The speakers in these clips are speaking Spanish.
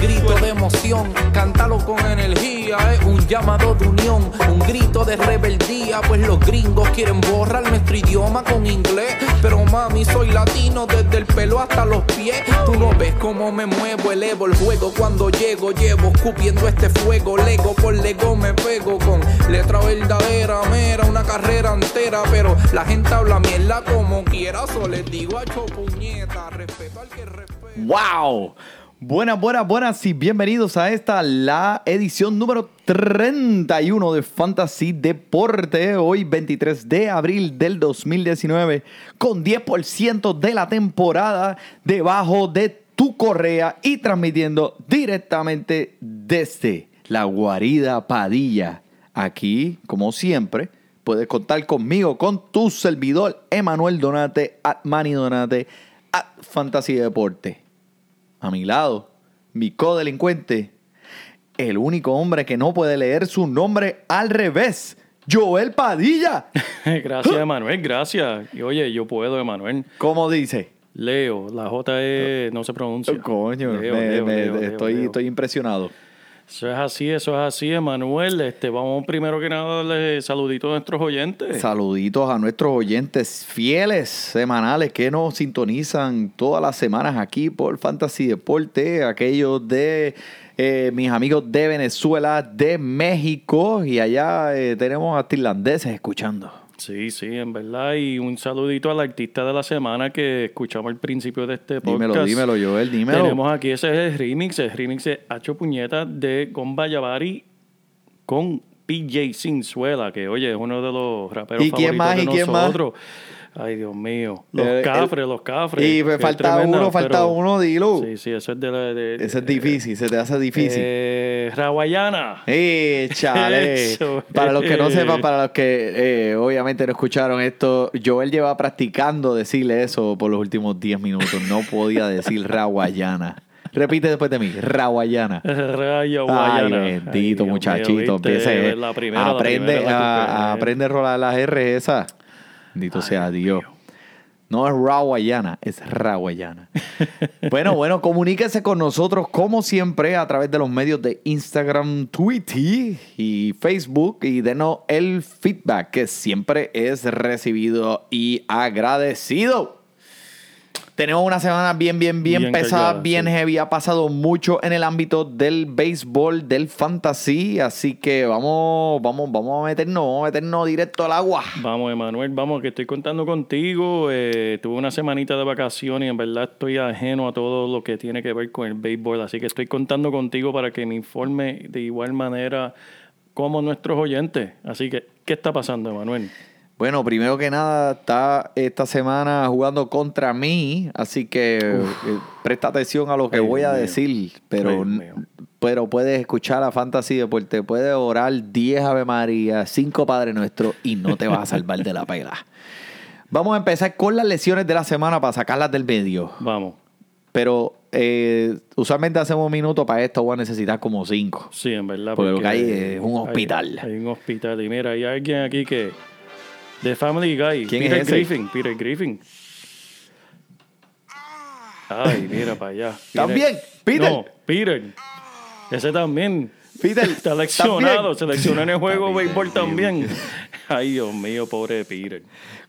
Grito de emoción, cántalo con energía, es un llamado de unión, un grito de rebeldía, pues los gringos quieren borrar nuestro idioma con inglés, pero mami soy latino desde el pelo hasta los pies, tú no ves cómo me muevo, elevo el juego. Cuando llego, llevo escupiendo este fuego, lego por lego me pego con letra verdadera, mera, una carrera entera, pero la gente habla mierda como quiera, solo les digo a puñeta, respeto al que respeta. ¡Wow! Buenas, buenas, buenas y bienvenidos a esta, la edición número 31 de Fantasy Deporte, hoy 23 de abril del 2019, con 10% de la temporada debajo de tu correa y transmitiendo directamente desde la guarida Padilla. Aquí, como siempre, puedes contar conmigo, con tu servidor Emanuel Donate, at Manny Donate, at Fantasy Deporte a mi lado, mi codelincuente, el único hombre que no puede leer su nombre al revés, Joel Padilla. gracias, Emanuel, gracias. Y oye, yo puedo, Emanuel. ¿Cómo dice? Leo, la J E no se pronuncia. Coño, Leo, me- Leo, me- Leo, Leo, estoy, estoy impresionado. Eso es así, eso es así, Emanuel. Este, vamos primero que nada a darle saluditos a nuestros oyentes. Saluditos a nuestros oyentes fieles semanales que nos sintonizan todas las semanas aquí por Fantasy Deporte, aquellos de eh, mis amigos de Venezuela, de México y allá eh, tenemos hasta irlandeses escuchando. Sí, sí, en verdad. Y un saludito al artista de la semana que escuchamos al principio de este podcast. Dímelo, dímelo, Joel, dímelo. Tenemos aquí ese es el remix, el remix de Hacho Puñeta de Gomba Yavari con PJ Sinzuela, que oye, es uno de los raperos ¿Y quién favoritos más? de ¿Y quién más? Ay, Dios mío. Los Eh, cafres, el- los cafres. Y me Qué falta tremenda, uno, falta pero- uno, dilo. Sí, sí, eso es de la... De, Ese es difícil, se te hace difícil. Eh, Rawayana. Eh, chale. Eso, para los que no eh. sepan, para los que eh, obviamente no escucharon esto, Joel lleva practicando decirle eso por los últimos 10 minutos. No podía decir Rawayana. Repite después de mí, Rawayana. Raya Ay, bendito Ay, muchachito. empiece, La primera, la aprende, primera, a, primera. a- aprende a rolar las R esa. Bendito sea Dios. No es Rawayana, es Rawayana. bueno, bueno, comuníquese con nosotros como siempre a través de los medios de Instagram, Twitter y Facebook y denos el feedback que siempre es recibido y agradecido. Tenemos una semana bien, bien, bien, Bien pesada, bien sí. heavy. Ha pasado mucho en el ámbito del béisbol, del fantasy. Así que vamos, vamos, vamos a meternos, vamos a meternos directo al agua. Vamos, Emanuel, vamos, que estoy contando contigo. Eh, tuve una semanita de vacaciones y en verdad estoy ajeno a todo lo que tiene que ver con el béisbol. Así que estoy contando contigo para que me informe de igual manera como nuestros oyentes. Así que, ¿qué está pasando, Emanuel? Bueno, primero que nada, está esta semana jugando contra mí, así que eh, presta atención a lo que Ay, voy a mío. decir, pero, Ay, pero puedes escuchar a Fantasy Deporte, puedes orar 10 Ave María, 5 Padre Nuestro y no te vas a salvar de la pela. Vamos a empezar con las lesiones de la semana para sacarlas del medio, Vamos. pero eh, usualmente hacemos un minuto para esto, voy a necesitar como 5. Sí, en verdad. Porque lo que hay es un hospital. Hay, hay un hospital. Y mira, hay alguien aquí que. De Family Guy. ¿Quién Peter es ese? Griffin. Peter Griffin. Ay, mira para allá. ¿También? ¿Peter? No, Peter. Ese también. Peter, Está seleccionado. ¿también? Seleccionó en el juego bien, béisbol también. Ay, Dios mío, pobre Peter.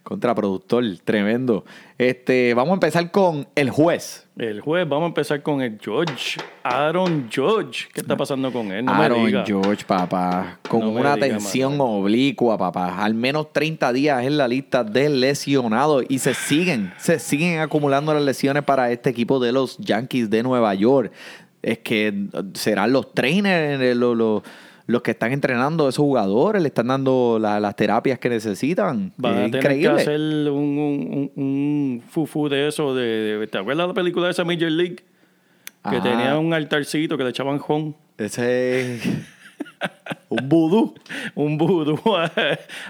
Contraproductor, tremendo. Este, vamos a empezar con el juez. El juez, vamos a empezar con el George. Aaron George. ¿Qué está pasando con él? No me Aaron diga. George, papá, con No una diga, tensión oblicua, papá. Al menos 30 días en la lista de lesionados y se siguen, se siguen acumulando las lesiones para este equipo de los Yankees de Nueva York. Es que eh, serán los trainers, eh, los, los- los que están entrenando a esos jugadores, le están dando la- las terapias que necesitan. A tener increíble. que hacer un, un, un, fufu de eso. De, de- ¿Te acuerdas de la película de esa Major League? que Ajá. tenía un altarcito que le echaban jon, Ese es un vudú. un vudú a,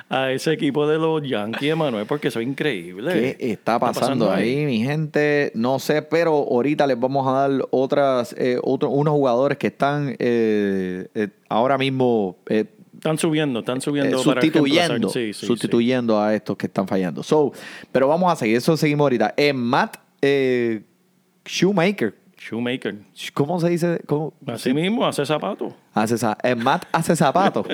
a ese equipo de los Yankees, Manuel, porque eso es increíble. ¿Qué está pasando, ahí, mi gente? No sé, pero ahorita les vamos a dar otras, eh, otro- unos jugadores que están eh, eh, ahora mismo eh, Están subiendo, están subiendo. para sustituyendo, reemplazar. Sí, sí, sustituyendo a estos que están fallando. So, pero vamos a seguir, eso seguimos ahorita. Eh, Matt eh, Shoemaker. Shoemaker. ¿cómo se dice? ¿Cómo? Así mismo, hace zapatos. Hace eh, Matt hace zapatos.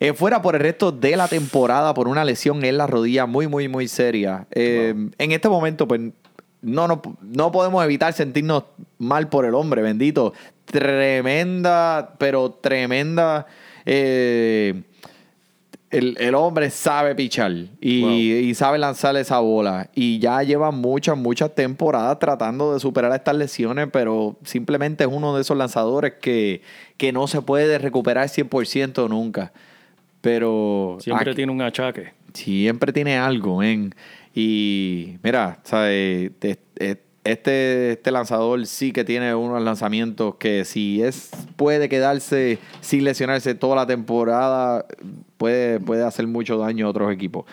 Eh, fuera por el resto de la temporada por una lesión en la rodilla muy, muy, muy seria. Eh, En este momento, pues, no, no, no podemos evitar sentirnos mal por el hombre, bendito. Tremenda, pero tremenda. eh, el, el hombre sabe pichar y, Wow. y sabe lanzar esa bola. Y ya lleva muchas, muchas temporadas tratando de superar estas lesiones, pero simplemente es uno de esos lanzadores que, que no se puede recuperar 100% nunca. Pero Siempre aquí- tiene un achaque. siempre tiene algo, men. Y mira, ¿sabes? Te- te- Este, este lanzador sí que tiene unos lanzamientos que si es puede quedarse sin lesionarse toda la temporada, puede, puede hacer mucho daño a otros equipos.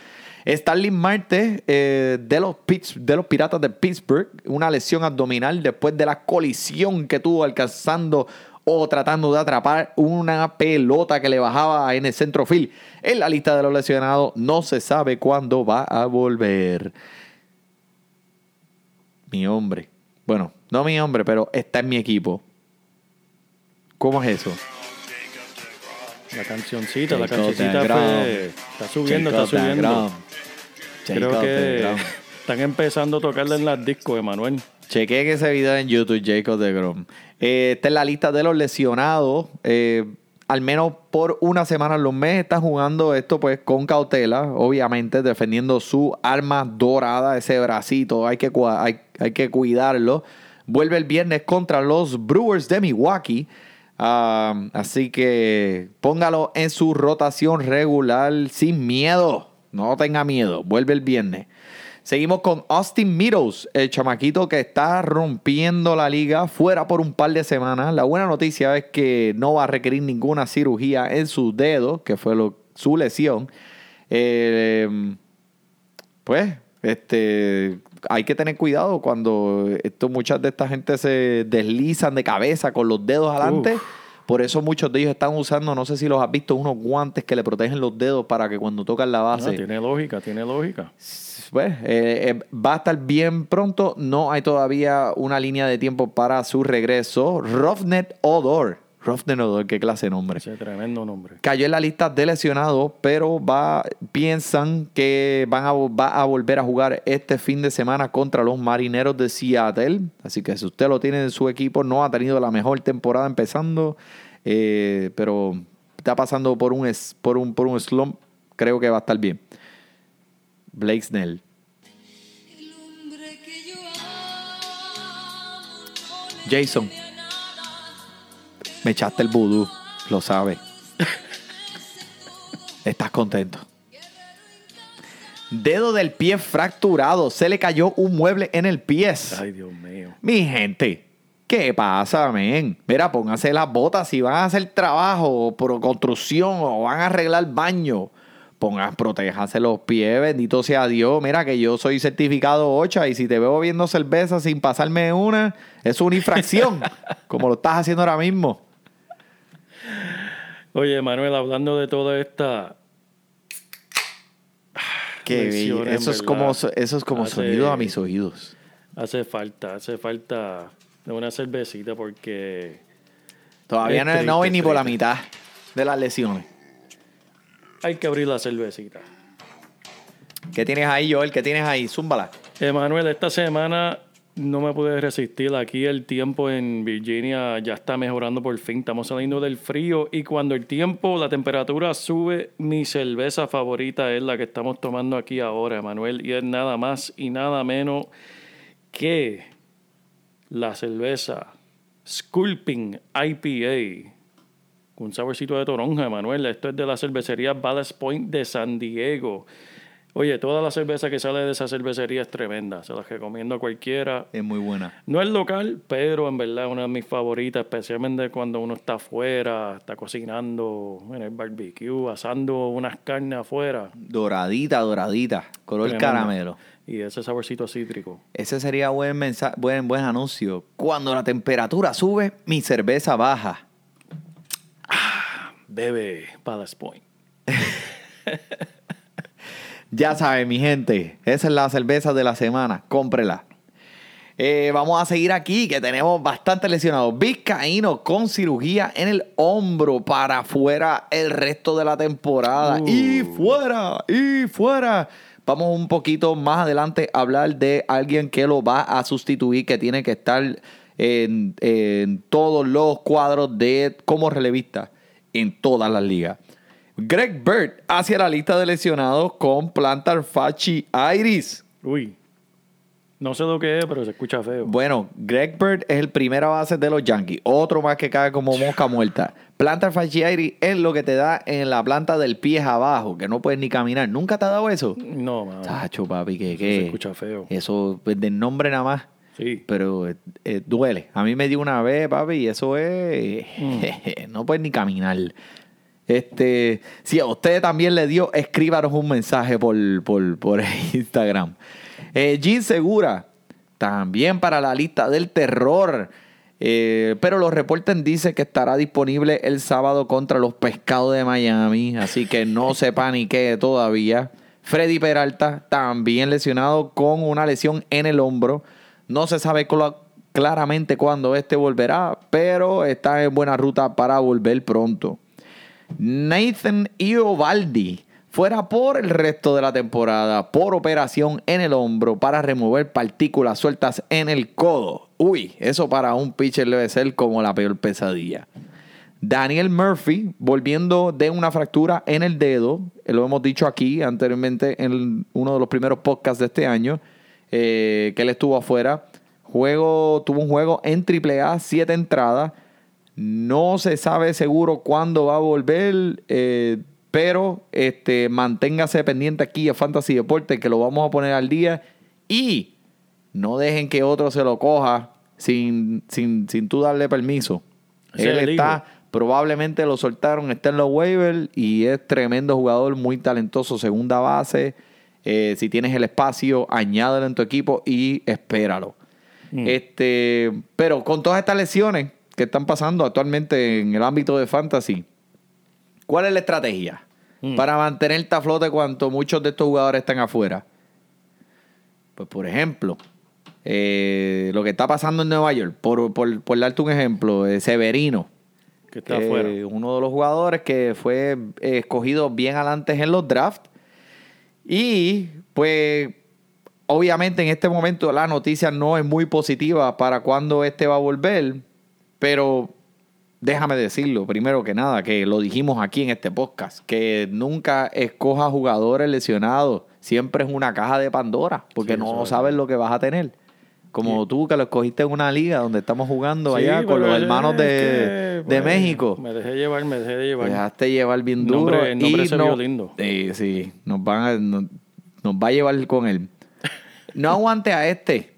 Starling Marte eh, de, los Pitts- de los Piratas de Pittsburgh, una lesión abdominal después de la colisión que tuvo alcanzando o tratando de atrapar una pelota que le bajaba en el centro field. En la lista de los lesionados no se sabe cuándo va a volver. Mi hombre. Bueno, no mi hombre, pero está en mi equipo. ¿Cómo es eso? La cancioncita, la cancioncita fue- está subiendo, está subiendo. Creo Jacob que están empezando a tocarle en las discos, Emanuel. Chequeen ese video en YouTube, Jacob de Grom. Eh, está en la lista de los lesionados. Eh, al menos por una semana los meses está jugando esto pues con cautela, obviamente defendiendo su arma dorada, ese bracito, hay que, hay, hay que cuidarlo. Vuelve el viernes contra los Brewers de Milwaukee. Así que póngalo en su rotación regular sin miedo. No tenga miedo. Vuelve el viernes. Seguimos con Austin Meadows, el chamaquito que está rompiendo la liga fuera por un par de semanas. La buena noticia es que no va a requerir ninguna cirugía en su dedo, que fue lo- su lesión. Eh, pues, este, hay que tener cuidado cuando esto, muchas de esta gente se deslizan de cabeza con los dedos adelante. Uf. Por eso muchos de ellos están usando, no sé si los has visto, unos guantes que le protegen los dedos para que cuando tocan la Ah, base. tiene lógica, tiene lógica. Pues, eh, eh, va a estar bien pronto. No hay todavía una línea de tiempo para su regreso. Roughnet Odor. Roughnet Odor, qué clase de nombre. Ese tremendo nombre. Cayó en la lista de lesionados, pero va, piensan que van a, va a volver a jugar este fin de semana contra los marineros de Seattle. Así que si usted lo tiene en su equipo, no ha tenido la mejor temporada empezando, eh, pero está pasando por un, por, un, por un slump, creo que va a estar bien. Blake Snell. Jason. Me echaste el vudú, lo sabes. Estás contento. Dedo del pie fracturado. Se le cayó un mueble en el pie. Ay, Dios mío. Mi gente, ¿qué pasa, men? Mira, pónganse las botas si van a hacer trabajo, por construcción o van a arreglar baño. Pongan, protéjanse los pies, bendito sea Dios. Mira que yo soy certificado 8 y si te veo viendo cerveza sin pasarme una, es una infracción, como lo estás haciendo ahora mismo. Oye, Manuel, hablando de toda esta. Qué bello. Eso es como, eso es como Hace- sonido a mis oídos. Hace falta, hace falta una cervecita porque. Todavía no, triste, no voy ni por la mitad de las lesiones. Hay que abrir la cervecita. ¿Qué tienes ahí, Joel? ¿Qué tienes ahí? Zúmbala. Emanuel, esta semana no me pude resistir. Aquí el tiempo en Virginia ya está mejorando por fin. Estamos saliendo del frío y cuando el tiempo, la temperatura sube, mi cerveza favorita es la que estamos tomando aquí ahora, Emanuel. Y es nada más y nada menos que la cerveza Sculping IPA. Un saborcito de toronja, Emanuel. Esto es de la cervecería Ballast Point de San Diego. Oye, toda la cerveza que sale de esa cervecería es tremenda. Se las recomiendo a cualquiera. Es muy buena. No es local, pero en verdad es una de mis favoritas, especialmente cuando uno está afuera, está cocinando en el barbecue, asando unas carnes afuera. Doradita, doradita. Color Tremenda. caramelo. Y ese saborcito cítrico. Ese sería buen mensaje, buen, buen anuncio. Cuando la temperatura sube, mi cerveza baja. Bebe Palace Point. Ya saben, mi gente, esa es la cerveza de la semana. Cómprela. Eh, vamos a seguir aquí, que tenemos bastante lesionados. Vizcaíno con cirugía en el hombro para fuera el resto de la temporada. Uh. Y fuera, y fuera. Vamos un poquito más adelante a hablar de alguien que lo va a sustituir, que tiene que estar en, en todos los cuadros de como relevista en todas las ligas. Greg Bird hacia la lista de lesionados con plantar fachi iris. Uy. No sé lo que es, pero se escucha feo. Bueno, Greg Bird es el primera base de los Yankees. Otro más que cae como mosca muerta. Plantar fasciitis es lo que te da en la planta del pie abajo, que no puedes ni caminar. ¿Nunca te ha dado eso? No, mano. Tacho, papi, que Eso qué. se escucha feo. Eso, pues, del nombre nada más. Sí. Pero eh, eh, duele. A mí me dio una vez, papi, y eso es. no puedes ni caminar. Este, si a usted también le dio, escríbanos un mensaje por, por, por Instagram. Eh, Jean Segura, también para la lista del terror. Eh, pero los reportes dicen que estará disponible el sábado contra los pescados de Miami. Así que no se panique todavía. Freddy Peralta, también lesionado con una lesión en el hombro. No se sabe cla- claramente cuándo este volverá, pero está en buena ruta para volver pronto. Nathan Iovaldi fuera por el resto de la temporada por operación en el hombro para remover partículas sueltas en el codo. Uy, eso para un pitcher debe ser como la peor pesadilla. Daniel Murphy, volviendo de una fractura en el dedo, eh, lo hemos dicho aquí anteriormente en uno de los primeros podcasts de este año, eh, que él estuvo afuera. Juego, tuvo un juego en AAA, siete entradas. No se sabe seguro cuándo va a volver, eh, pero este, manténgase pendiente aquí a Fantasy Deporte, que lo vamos a poner al día. Y no dejen que otro se lo coja sin, sin, sin tú darle permiso. Él está, probablemente lo soltaron, está en los waivers y es tremendo jugador, muy talentoso, segunda base. Eh, si tienes el espacio, añádelo en tu equipo y espéralo. Este, pero con todas estas lesiones que están pasando actualmente en el ámbito de fantasy, ¿cuál es la estrategia para mantenerte a flote cuando muchos de estos jugadores están afuera? Pues, por ejemplo, eh, lo que está pasando en Nueva York, por, por, por darte un ejemplo, eh, Severino, Que está afuera. uno de los jugadores que fue escogido bien adelante en los drafts. Y pues obviamente en este momento la noticia no es muy positiva para cuando este va a volver, pero déjame decirlo, primero que nada, que lo dijimos aquí en este podcast, que nunca escoja jugadores lesionados, siempre es una caja de Pandora, porque Sí, no sabes lo que vas a tener. Como tú que lo escogiste en una liga donde estamos jugando Sí, allá con los hermanos de, que, de pues, México. Me dejé llevar, me dejé llevar. Te dejaste llevar bien duro. nombre- el nombre y se no- vio lindo. Sí, sí, nos, van a- nos, nos va a llevar con él. No aguante a este.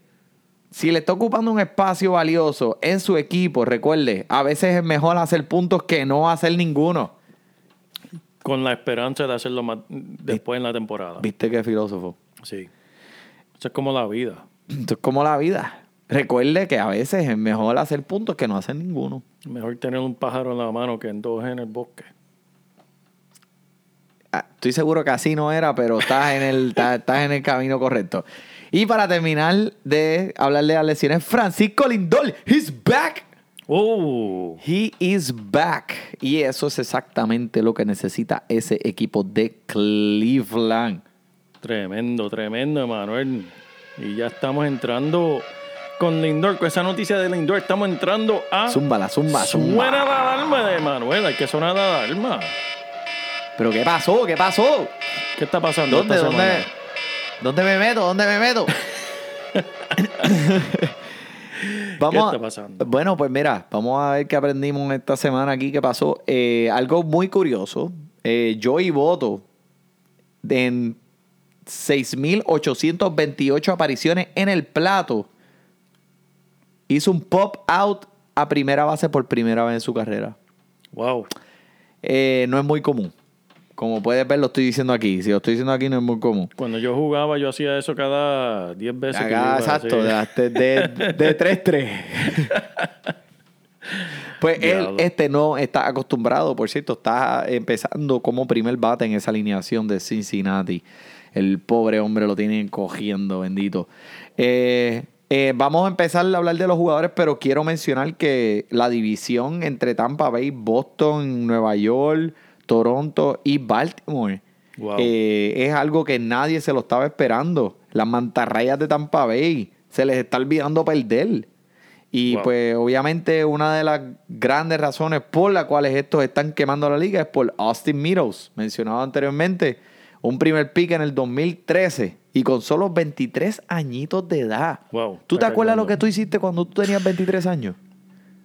Si le está ocupando un espacio valioso en su equipo, recuerde, a veces es mejor hacer puntos que no hacer ninguno. Con la esperanza de hacerlo más después en la temporada. ¿Viste qué filósofo? Sí. Eso es como la vida. Esto es como la vida. Recuerde que a veces es mejor hacer puntos que no hacer ninguno. Mejor tener un pájaro en la mano que en dos en el bosque. Ah, Estoy seguro que así no era, pero estás en el, estás, estás en el camino correcto. Y para terminar de hablar de las lesiones, Francisco Lindol, he's back. ¡Oh! He is back. Y eso es exactamente lo que necesita ese equipo de Cleveland. Tremendo, tremendo, Emanuel. Y ya estamos entrando con Lindor, con esa noticia de Lindor, estamos entrando a... Zúmbala, zumba, Suena zumba. la alarma de Emanuel, hay que sonar la alarma. Pero ¿qué pasó? ¿Qué pasó? ¿Qué está pasando ¿Dónde, esta dónde? semana? ¿Dónde me meto? ¿Dónde me meto? vamos ¿Qué está pasando? Bueno, pues mira, vamos a ver qué aprendimos esta semana aquí, qué pasó. Eh, algo muy curioso. Eh, Joey Boto, en 6.828 apariciones en el plato. Hizo un pop-out a primera base por primera vez en su carrera. Wow. Eh, no es muy común. Como puedes ver, lo estoy diciendo aquí. Si lo estoy diciendo aquí, no es muy común. Cuando yo jugaba, yo hacía eso cada 10 veces. iba, exacto, de, de, de 3-3. pues él, este no está acostumbrado, por cierto, está empezando como primer bate en esa alineación de Cincinnati. El pobre hombre lo tienen cogiendo, bendito. Eh, eh, vamos a empezar a hablar de los jugadores, pero quiero mencionar que la división entre Tampa Bay, Boston, Nueva York, Toronto y Baltimore Wow. eh, es algo que nadie se lo estaba esperando. Las mantarrayas de Tampa Bay se les está olvidando perder. Y Wow. pues obviamente una de las grandes razones por las cuales estos están quemando la liga es por Austin Meadows, mencionado anteriormente, un primer pick en el 2013 y con solo 23 añitos de edad. Wow, ¿Tú te acuerdas lo que tú hiciste cuando tú tenías 23 años?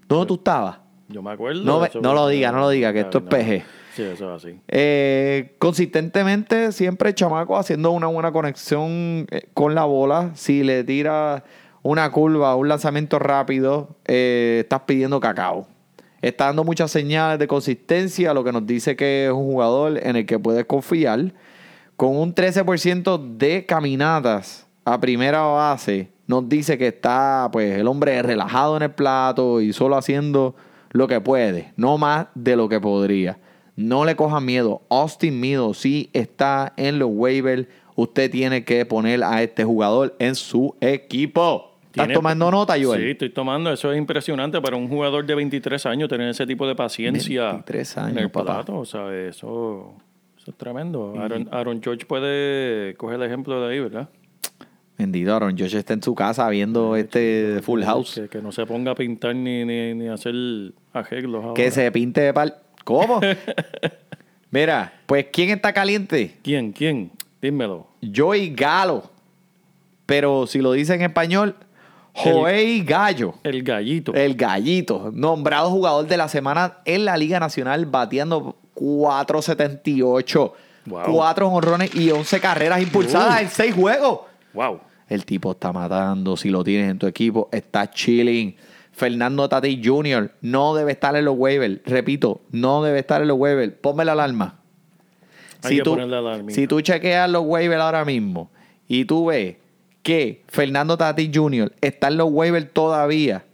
¿Dónde tú estabas? Yo me acuerdo. No me- eso- no lo diga, no lo diga, que esto es. PG. Sí, eso es así. Eh, consistentemente, siempre chamaco haciendo una buena conexión eh, con la bola. Si le tira una curva, un lanzamiento rápido, eh, estás pidiendo cacao. Está dando muchas señales de consistencia, lo que nos dice que es un jugador en el que puedes confiar. Con un 13% de caminatas a primera base, nos dice que está pues el hombre relajado en el plato y solo haciendo lo que puede, no más de lo que podría. No le coja miedo. Austin Meadows sí está en los waivers. Usted tiene que poner a este jugador en su equipo. ¿Estás tomando nota, Joel? Sí, estoy tomando. Eso es impresionante para un jugador de 23 años tener ese tipo de paciencia 23 en años, el papá. plato. O sea, eso, es tremendo. Aaron, Aaron George puede coger el ejemplo de ahí, ¿verdad? Bendito Aaron Josh está en su casa viendo este Full House. Que, que no se ponga a pintar ni, ni, ni hacer arreglos ahora. Que se pinte de pal. ¿Cómo? Mira, pues ¿quién está caliente? ¿Quién? ¿Quién? Dímelo. Joey Galo. Pero si lo dice en español, Joey Gallo. El gallito. El gallito. Nombrado jugador de la semana en la Liga Nacional, bateando 4.78. Wow. 4 honrones y 11 carreras impulsadas Uh. en 6 juegos. wow. El tipo está matando. Si lo tienes en tu equipo, está chilling. Fernando Tati Jr. no debe estar en los waivers. Repito, no debe estar en los waivers. Ponme la alarma. Hay que ponerle alarmita. si tú chequeas los waivers ahora mismo y tú ves que Fernando Tati Jr. está en los waivers todavía,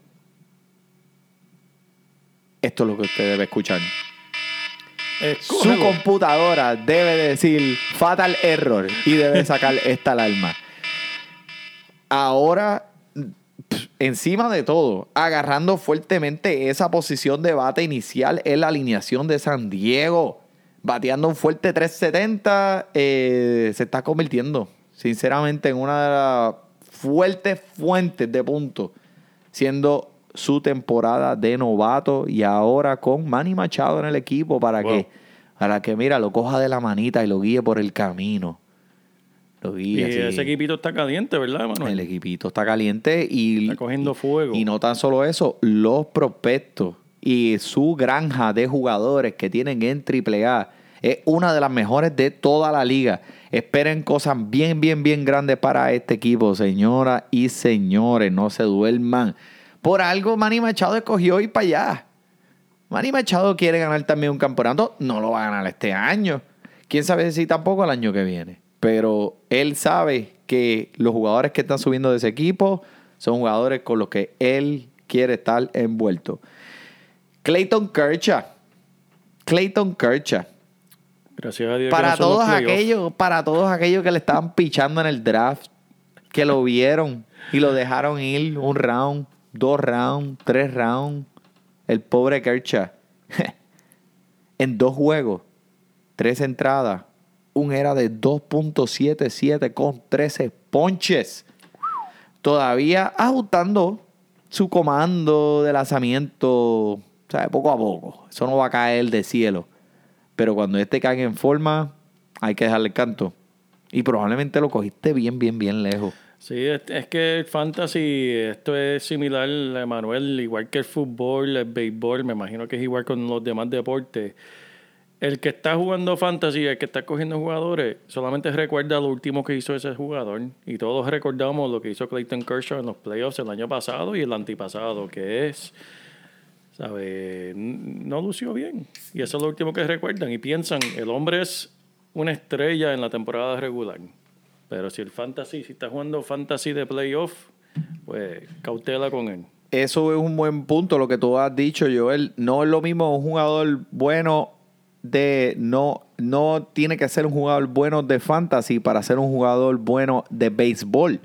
esto es lo que usted debe escuchar. Su Escógelo. computadora debe decir fatal error y debe sacar esta alarma. Ahora, encima de todo, agarrando fuertemente esa posición de bate inicial en la alineación de San Diego, bateando un fuerte 370, eh, se está convirtiendo, sinceramente, en una de las fuertes fuentes de puntos, siendo su temporada de novato y ahora con Manny Machado en el equipo para Wow. que, para que, mira, lo coja de la manita y lo guíe por el camino. Lo Y guíe así. ese equipito está caliente, ¿verdad, Manuel? El equipito está caliente y, Está cogiendo fuego. y no tan solo eso, los prospectos y su granja de jugadores que tienen en AAA es una de las mejores de toda la liga. Esperen cosas bien, bien, bien grandes para este equipo, señoras y señores. No se duerman. Por algo Manny Machado escogió ir para allá. Manny Machado quiere ganar también un campeonato. No lo va a ganar este año. Quién sabe si tampoco el año que viene. Pero él sabe que los jugadores que están subiendo de ese equipo son jugadores con los que él quiere estar envuelto. Clayton Kershaw. Clayton Kershaw. Gracias a Dios. Para no todos aquellos, para todos aquellos que le estaban pichando en el draft, que lo vieron y lo dejaron ir un round, dos rounds, tres rounds. El pobre Kershaw. en dos juegos, tres entradas, un era de 2.77 con 13 ponches. Todavía ajustando su comando de lanzamiento, sea, poco a poco. Eso no va a caer del cielo. Pero cuando este caiga en forma, hay que dejarle el canto. Y probablemente lo cogiste bien, bien, bien lejos. Sí, es, que el fantasy, esto es similar, Manuel, igual que el fútbol, el béisbol, me imagino que es igual con los demás deportes. el que está jugando fantasy, el que está cogiendo jugadores, solamente recuerda lo último que hizo ese jugador. Y todos recordamos lo que hizo Clayton Kershaw en los playoffs el año pasado y el antipasado, que es, ¿sabe? No lució bien. Y eso es lo último que recuerdan. Y piensan, el hombre es una estrella en la temporada regular. Pero si el fantasy, si está jugando fantasy de playoff, pues cautela con él. Eso es un buen punto, lo que tú has dicho, Joel. No es lo mismo un jugador bueno de no, no tiene que ser un jugador bueno de fantasy para ser un jugador bueno de béisbol.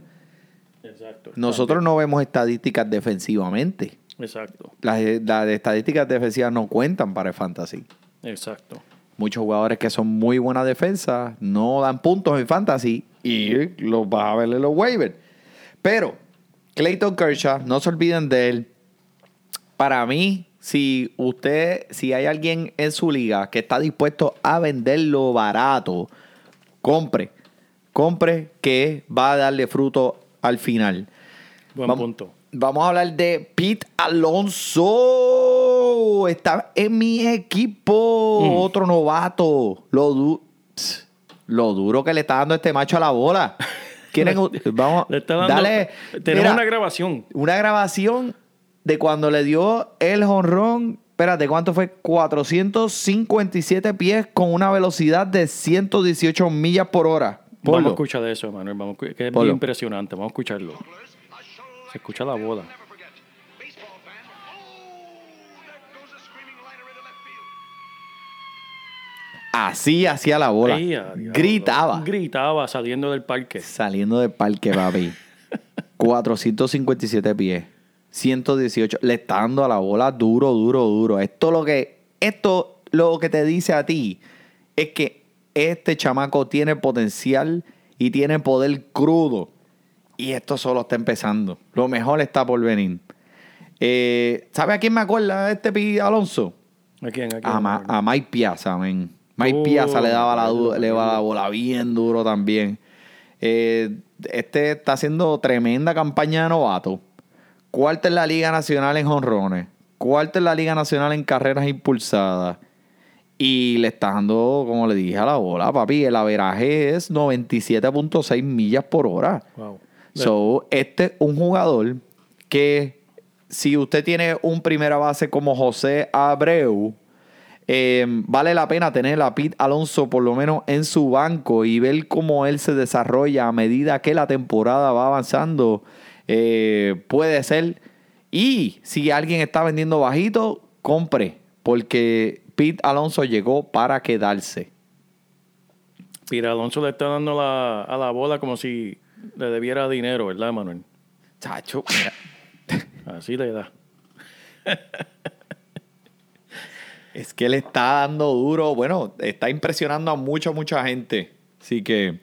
Exacto. Nosotros no vemos estadísticas defensivamente. Exacto. Las, las estadísticas defensivas no cuentan para el fantasy. Exacto. Muchos jugadores que son muy buena defensa no dan puntos en fantasy y los vas a ver en los waivers. Pero Clayton Kershaw, no se olviden de él. Para mí, si usted, si hay alguien en su liga que está dispuesto a venderlo barato, compre. Compre que va a darle fruto al final. Buen Vamos- punto. Vamos a hablar de Pete Alonso. Está en mi equipo. Mm. Otro novato. Lo, du- lo duro que le está dando este macho a la bola. ¿Quieren? Vamos. Le está dando, dale. tenemos Mira, una grabación. una grabación de cuando le dio el jonrón. Espérate, ¿cuánto fue? 457 pies con una velocidad de 118 millas por hora. Vamos Ponlo. a escuchar de eso, Manuel. Vamos, que es bien impresionante. Vamos a escucharlo. Se escucha la bola. Así hacía la bola. Ay. Gritaba. Gritaba saliendo del parque. Saliendo del parque, papi. 457 pies. 118. Le está dando a la bola duro, duro, duro. Esto lo que. Esto lo que te dice a ti es que este chamaco tiene potencial y tiene poder crudo. Y esto solo está empezando. Lo mejor está por venir. Eh, ¿Sabe a quién me acuerda este Pi Alonso? ¿A quién? ¿A quién? A, Ma- Manuel? a Mike Piazza, men. Mike Oh, Piazza le daba la, le daba la bola bien duro también. Eh, este está haciendo tremenda campaña de novato. Cuarto en la Liga Nacional en jonrones. Cuarto en la Liga Nacional en carreras impulsadas. Y le está dando, como le dije, a la bola, papi. El averaje es 97.6 millas por hora. Wow. So, este es un jugador que si usted tiene un primera base como José Abreu, eh, vale la pena tener a Pete Alonso por lo menos en su banco y ver cómo él se desarrolla a medida que la temporada va avanzando. eh, puede ser. Y si alguien está vendiendo bajito, compre. Porque Pete Alonso llegó para quedarse. Mira, Alonso le está dando la- a la bola como si le debiera dinero, ¿verdad, Manuel? Chacho, mira. Así le da. Es que le está dando duro. Bueno, está impresionando a mucha, mucha gente. Así que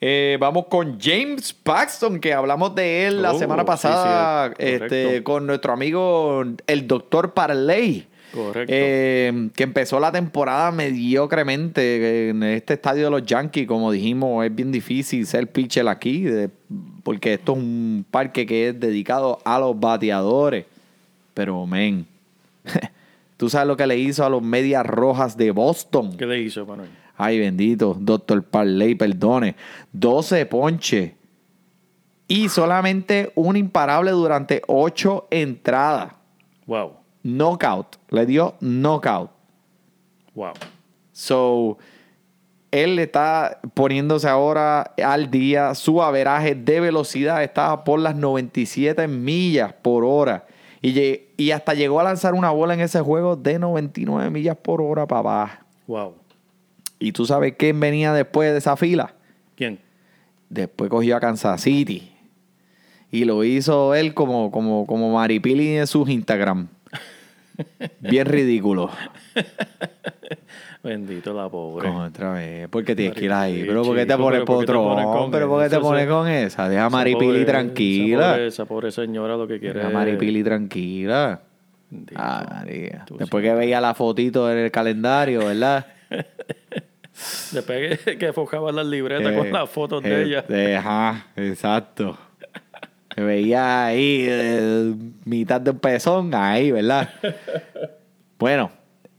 eh, vamos con James Paxton, que hablamos de él la Oh, semana pasada sí, este, con nuestro amigo el doctor Parley. Correcto. Eh, que empezó la temporada mediocremente en este estadio de los Yankees. Como dijimos, es bien difícil ser pitcher aquí, de- porque esto es un parque que es dedicado a los bateadores. Pero, men, tú sabes lo que le hizo a los Medias Rojas de Boston. ¿Qué le hizo, Manuel? Ay, bendito, doctor Parley, perdone. 12 ponches. Y solamente un imparable durante 8 entradas. Wow. Knockout. Le dio knockout. Wow. So, él está poniéndose ahora al día. Su averaje de velocidad estaba por las 97 millas por hora. Y, y hasta llegó a lanzar una bola en ese juego de 99 millas por hora, papá. Wow. ¿Y tú sabes quién venía después de esa fila? ¿Quién? Después cogió a Kansas City. Y lo hizo él como, como, como Maripili en sus Instagram. Bien ridículo. Bendito la pobre. Con otra vez. ¿Por qué tienes que ir ahí? ¿Pero por qué te pones con ¿Pero por qué te pones con esa? Deja a Maripili tranquila. esa pobre señora lo que quiere Deja a Maripili tranquila. Ah, María. Después que veía la fotito en el calendario, ¿verdad? Después que, que las libretas con Eh, las fotos eh, de ella. eh, Ajá, exacto. Se veía ahí eh, mitad de un pezón, ahí, ¿verdad? Bueno,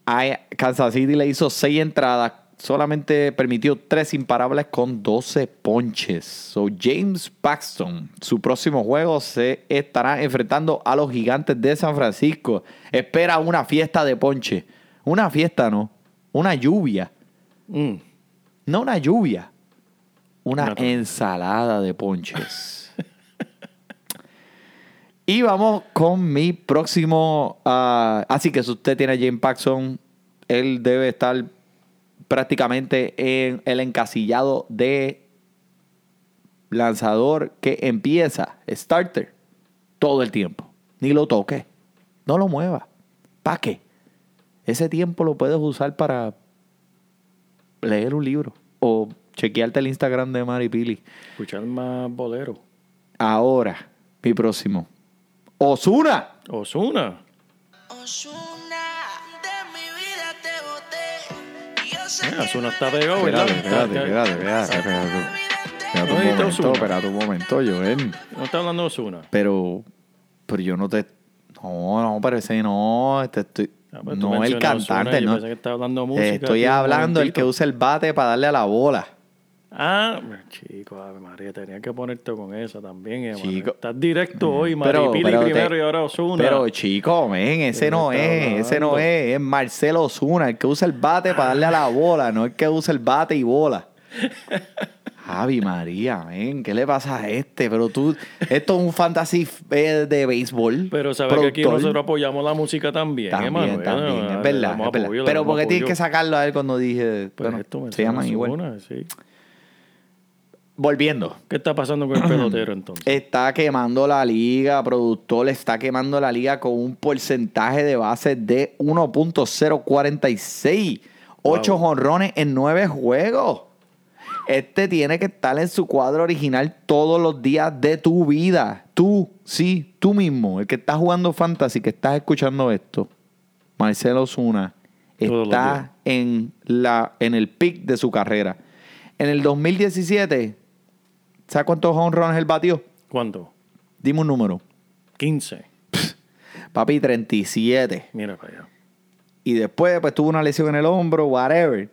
a Kansas City le hizo seis entradas, solamente permitió tres imparables con 12 ponches. So, James Paxton, su próximo juego se estará enfrentando a los gigantes de San Francisco. Espera una fiesta de ponche. Una fiesta, ¿no? Una lluvia. Mm. No una lluvia. Una ensalada de ponches. Y vamos con mi próximo. ah, así que si usted tiene a James Paxson, él debe estar prácticamente en el encasillado de lanzador que empieza, starter, todo el tiempo. Ni lo toque. No lo mueva. ¿Para qué? Ese tiempo lo puedes usar para leer un libro o chequearte el Instagram de Mari Pili. Escuchar más bolero. Ahora, mi próximo. Osuna. Osuna. Osuna, te yo está pegado, Espérate, ¿verdad? espérate, espérate, espérate, espérate. te un momento, Ozuna. espérate un momento, Joel. No está hablando de Osuna. Pero, pero yo no te... No, no, pero ese no, este estoy... Ah, pues no el Ozuna, cantante, yo no. pensé que hablando música Estoy hablando el que usa el bate para darle a la bola. Ah, chico, Ave María, tenía que ponerte con esa también, hermano. Chico. Estás directo hoy, Pero- Maripili pero primero y ahora Osuna. Pero chico, men, ese ¿De no es, ese no es, es Marcelo Osuna, el que usa el bate para darle a la bola, no el que usa el bate y bola. Javi María, men, ¿qué le pasa a este? Pero tú, esto es un fantasy eh, de béisbol. Pero sabes que aquí nosotros apoyamos la música también, También, también, es verdad, es verdad. apoyo, le Pero porque tienes que sacarlo a él cuando dije, Pues bueno, se llaman igual. Sí. Volviendo. ¿Qué está pasando con el pelotero entonces? Está quemando la liga, productor está quemando la liga con un porcentaje de base de 1.046. 8 Wow. jonrones en 9 juegos. Este tiene que estar en su cuadro original todos los días de tu vida. Tú, sí, tú mismo, el que está jugando fantasy, que estás escuchando esto, Marcelo Zuna, está en, la, en el pick de su carrera. En el 2017, ¿sabes cuántos honrones él batió? ¿Cuánto? Dime un número. 15. Papi, 37. Mira para allá. Y después, pues tuvo una lesión en el hombro, whatever.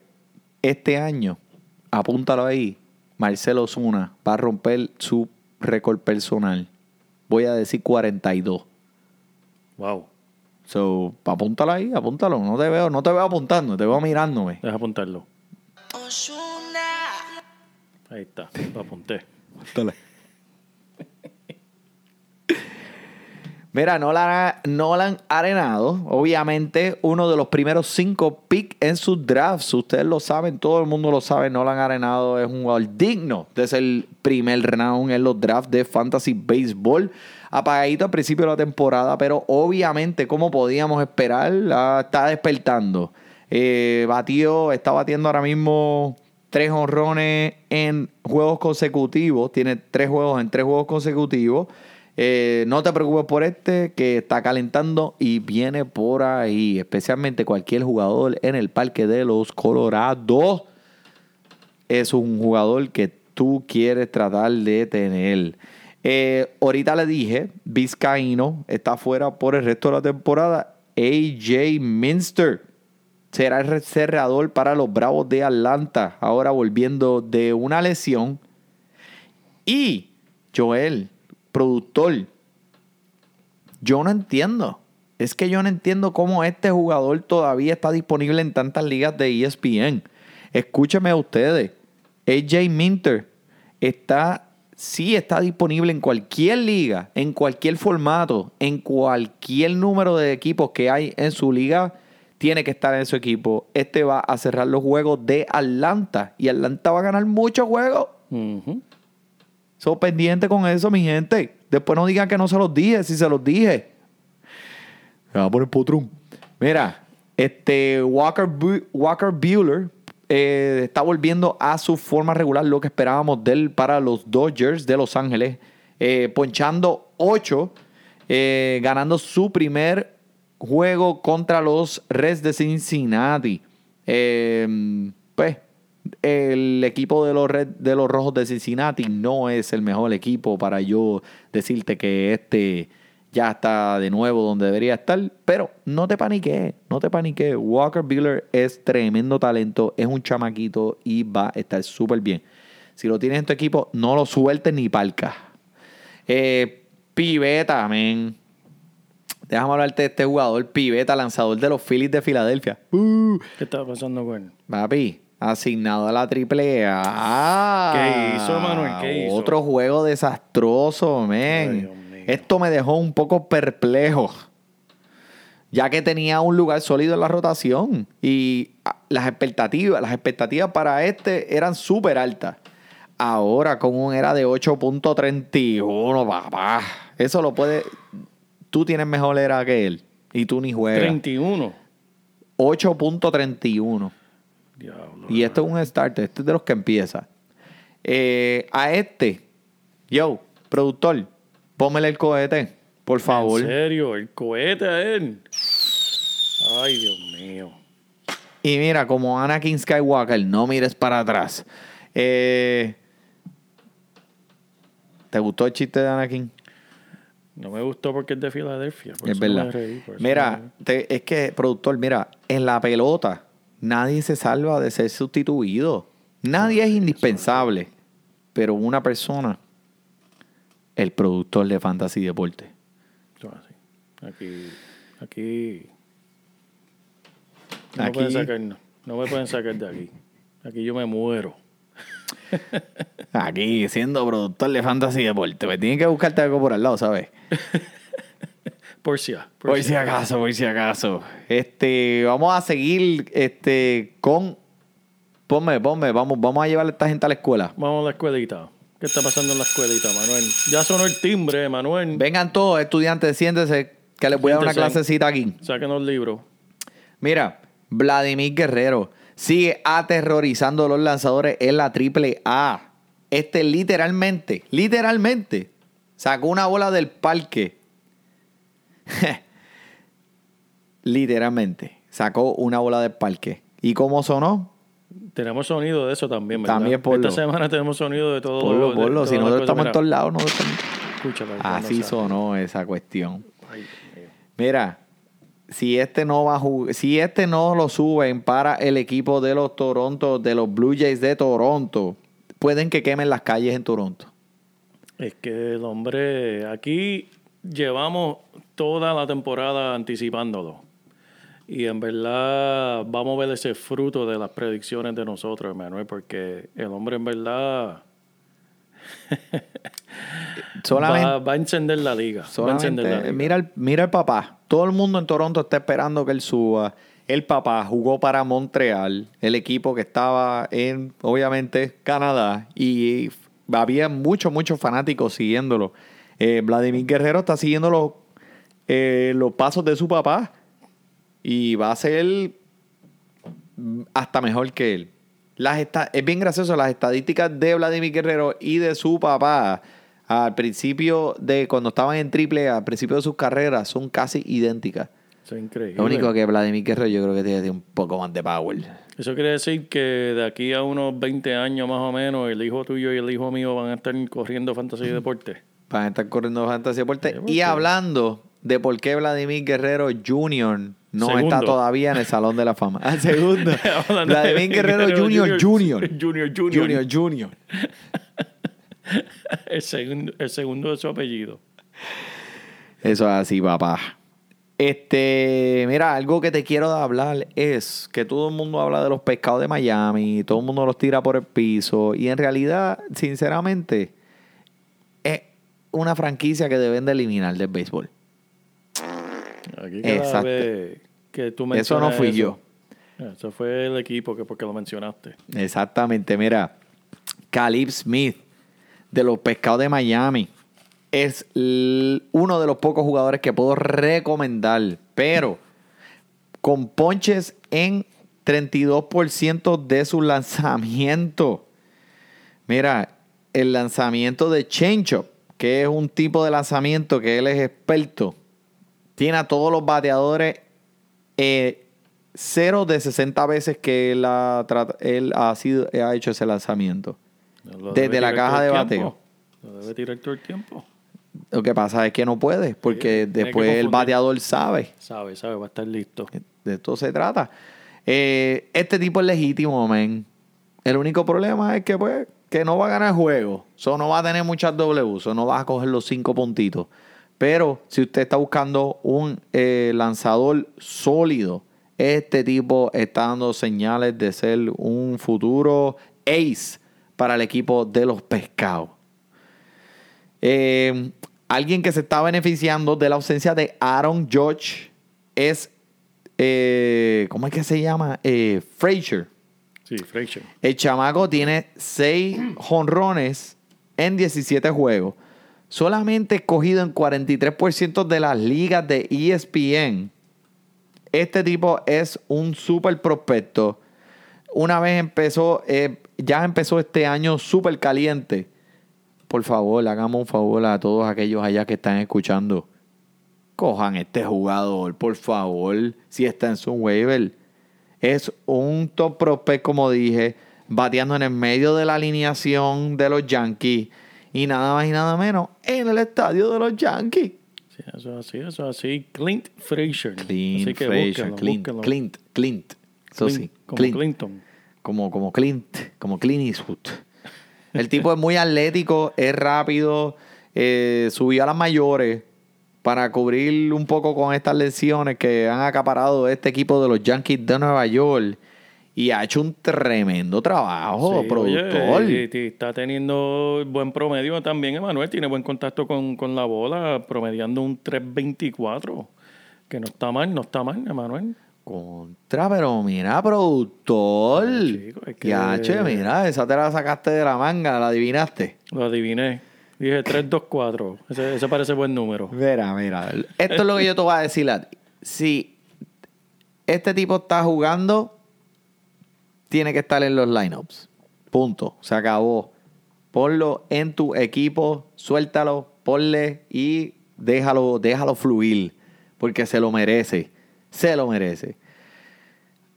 Este año, apúntalo ahí, Marcelo Zuna va a romper su récord personal. Voy a decir 42. Wow. So, apúntalo ahí, apúntalo. No te veo, no te veo apuntando, te veo mirándome. Deja apuntarlo. Osuna. Ahí está. Lo apunté. Apúntale. Mira, Nolan, Arenado, obviamente uno de los primeros cinco picks en sus drafts. Ustedes lo saben, todo el mundo lo sabe. Nolan Arenado es un jugador digno de ser primer round en los drafts de Fantasy Baseball. Apagadito al principio de la temporada, pero obviamente, como podíamos esperar, ah, está despertando. Eh, batió, está batiendo ahora mismo tres honrones en juegos consecutivos. Tiene tres juegos en tres juegos consecutivos. Eh, no te preocupes por este, que está calentando y viene por ahí. Especialmente cualquier jugador en el Parque de los Colorados. Es un jugador que tú quieres tratar de tener. Eh, ahorita le dije, Vizcaíno está fuera por el resto de la temporada. AJ Minster será el cerrador para los Bravos de Atlanta. Ahora volviendo de una lesión. Y Joel, productor, yo no entiendo. Es que yo no entiendo cómo este jugador todavía está disponible en tantas ligas de ESPN. Escúcheme a ustedes. AJ Minter está, sí está disponible en cualquier liga, en cualquier formato, en cualquier número de equipos que hay en su liga. Tiene que estar en su equipo. Este va a cerrar los juegos de Atlanta. Y Atlanta va a ganar muchos juegos. So, pendiente con eso, mi gente. Después no digan que no se los dije, si se los dije. Me va a poner potrón. Mira, este Walker, Bu- Walker Bueller eh, está volviendo a su forma regular, lo que esperábamos de él para los Dodgers de Los Ángeles. Eh, ponchando 8, ganando su primer juego contra los Reds de Cincinnati. Eh, pues el equipo de los, Red- de los Rojos de Cincinnati no es el mejor equipo para yo decirte que este ya está de nuevo donde debería estar, pero no te paniques, no te paniques. Walker Buehler es tremendo talento, es un chamaquito y va a estar súper bien. Si lo tienes en tu equipo, no lo sueltes ni palca. Eh, piveta, men. Déjame hablarte de este jugador, Piveta, lanzador de los Phillies de Filadelfia. Uh, ¿Qué estaba pasando con él? papi, asignado a la triple A. ¿Qué hizo, Manuel? ¿Qué hizo? Otro juego desastroso, men. Esto me dejó un poco perplejo. Ya que tenía un lugar sólido en la rotación. Y ah, las expectativas, las expectativas para este eran súper altas. Ahora con un era de 8.31, papá. Eso lo puede. Tú tienes mejor era que él. Y tú ni juegas. 31. 8.31. Diablo. Y esto es un starter, este es de los que empieza. Eh, a este, yo, productor, pómele el cohete, por favor. ¿En serio? ¿El cohete a él? Ay, Dios mío. Y mira, como Anakin Skywalker, no mires para atrás. Eh, ¿Te gustó el chiste de Anakin? No me gustó porque es de Filadelfia. es verdad. reí, Mira, te- es que, productor, mira, en la pelota nadie se salva de ser sustituido. Nadie es indispensable. Pero una persona, el productor de Fantasy Deporte. Aquí. Aquí. No Aquí- me pueden sacar, no. No me pueden sacar de aquí. Aquí yo me muero. Aquí, siendo productor de Fantasy Deporte, me tiene que buscarte algo por al lado, ¿sabes? Por si a- Por si acaso, por si acaso. Este, vamos a seguir este, con. Ponme, ponme, vamos, vamos a llevar a esta gente a la escuela. Vamos a la escuelita. ¿Qué está pasando en la escuelita, Manuel? Ya sonó el timbre, Manuel. Vengan todos, estudiantes, siéntense, que les voy a dar una clasecita aquí. Saquen los libros. Mira, Vladimir Guerrero sigue aterrorizando a los lanzadores en la triple A. Este literalmente, literalmente, sacó una bola del parque. literalmente, sacó una bola del parque. ¿Y cómo sonó? Tenemos sonido de eso también, ¿verdad? También ponlo. Esta semana tenemos sonido de todo. Ponlo, ponlo. Si nosotros estamos en todos lados, nosotros estamos- Escúchalo. Así sonó esa cuestión. Mira, si este no va a si este no lo suben para el equipo de los Toronto, de los Blue Jays de Toronto, pueden que quemen las calles en Toronto. Es que el hombre, aquí llevamos toda la temporada anticipándolo. Y en verdad vamos a ver ese fruto de las predicciones de nosotros, Manuel, porque el hombre en verdad Solamente, va, va a encender la liga. va a encender la liga. mira, el, mira el papá. Todo el mundo en Toronto está esperando que él suba. El papá jugó para Montreal, el equipo que estaba en, obviamente, Canadá. Y había muchos, muchos fanáticos siguiéndolo. Eh, Vladimir Guerrero está siguiendo los, eh, los pasos de su papá. Y va a ser hasta mejor que él. Las es bien gracioso, las estadísticas de Vladimir Guerrero y de su papá al principio de cuando estaban en triple A, al principio de sus carreras, son casi idénticas. Eso es increíble. Lo único que Vladimir Guerrero yo creo que tiene un poco más de power. Eso quiere decir que de aquí a unos 20 años más o menos, el hijo tuyo y el hijo mío van a estar corriendo fantasía y deporte. Van a estar corriendo fantasía deporte. Deporte. Y hablando de por qué Vladimir Guerrero Jr. no Segundo. está todavía en el Salón de la Fama. Al segundo. Hablando de Vladimir Guerrero Jr. Jr. Junior, Junior. Jr. Jr. El segundo, el segundo de su apellido. Eso es así, papá. Este, mira, algo que te quiero hablar es que todo el mundo habla de los pescados de Miami, todo el mundo los tira por el piso y en realidad, sinceramente, es una franquicia que deben de eliminar del béisbol. Aquí cada Exacto. vez que tú Eso no fui eso, yo. Eso fue el equipo que porque lo mencionaste. Exactamente, mira, Caleb Smith de los pescados de Miami es uno de los pocos jugadores que puedo recomendar, pero con ponches en 32% de su lanzamiento. Mira, el lanzamiento de Changeup, que es un tipo de lanzamiento que él es experto, tiene a todos los bateadores eh, cero de 60 veces que él ha hecho ese lanzamiento. Desde la caja de bateo. Lo debe tirar todo el tiempo. Lo que pasa es que no puede, porque después el bateador sabe. Sabe, sabe, va a estar listo. De esto se trata. Eh, este tipo es legítimo, men. El único problema es que, pues, que no va a ganar juego. Eso no va a tener muchas W. Eso no va a coger los cinco puntitos. Pero si usted está buscando un eh, lanzador sólido, este tipo está dando señales de ser un futuro ace para el equipo de los pescados. Eh, alguien que se está beneficiando de la ausencia de Aaron Judge es, eh, ¿cómo es que se llama? Eh, Frazier. Sí, Frazier. El chamaco tiene 6 jonrones en 17 juegos. Solamente escogido en 43% de las ligas de ESPN. Este tipo es un super prospecto. Una vez empezó, eh, ya empezó este año súper caliente. Por favor, hagamos un favor a todos aquellos allá que están escuchando. Cojan este jugador, por favor, si está en su waiver. Es un top prospect, como dije, bateando en el medio de la alineación de los Yankees. Y nada más y nada menos en el estadio de los Yankees. Sí, eso es así, eso es así. Clint Frazier. Clint así que búsquenlo, Clint, búsquenlo. Clint, Clint. Eso Clint, sí, Como Clint. Clinton. Como, como Clint, como Clint Eastwood. El tipo es muy atlético, es rápido, eh, subió a las mayores para cubrir un poco con estas lesiones que han acaparado este equipo de los Yankees de Nueva York y ha hecho un tremendo trabajo, Sí, productor. oye, y- y está teniendo buen promedio también, Emanuel. Tiene buen contacto con, con la bola, promediando un 3.24. Que no está mal, no está mal, Emanuel. Contra, pero mira, productor. Chico, es que- Ya, che, mira, esa te la sacaste de la manga, la adivinaste. Lo adiviné. Dije 3.24. Ese, ese parece buen número. Mira, mira. Esto es lo que yo te voy a decir a ti. Si este tipo está jugando, tiene que estar en los lineups. Punto. Se acabó. Ponlo en tu equipo, suéltalo, ponle y déjalo, déjalo fluir. Porque se lo merece. Se lo merece.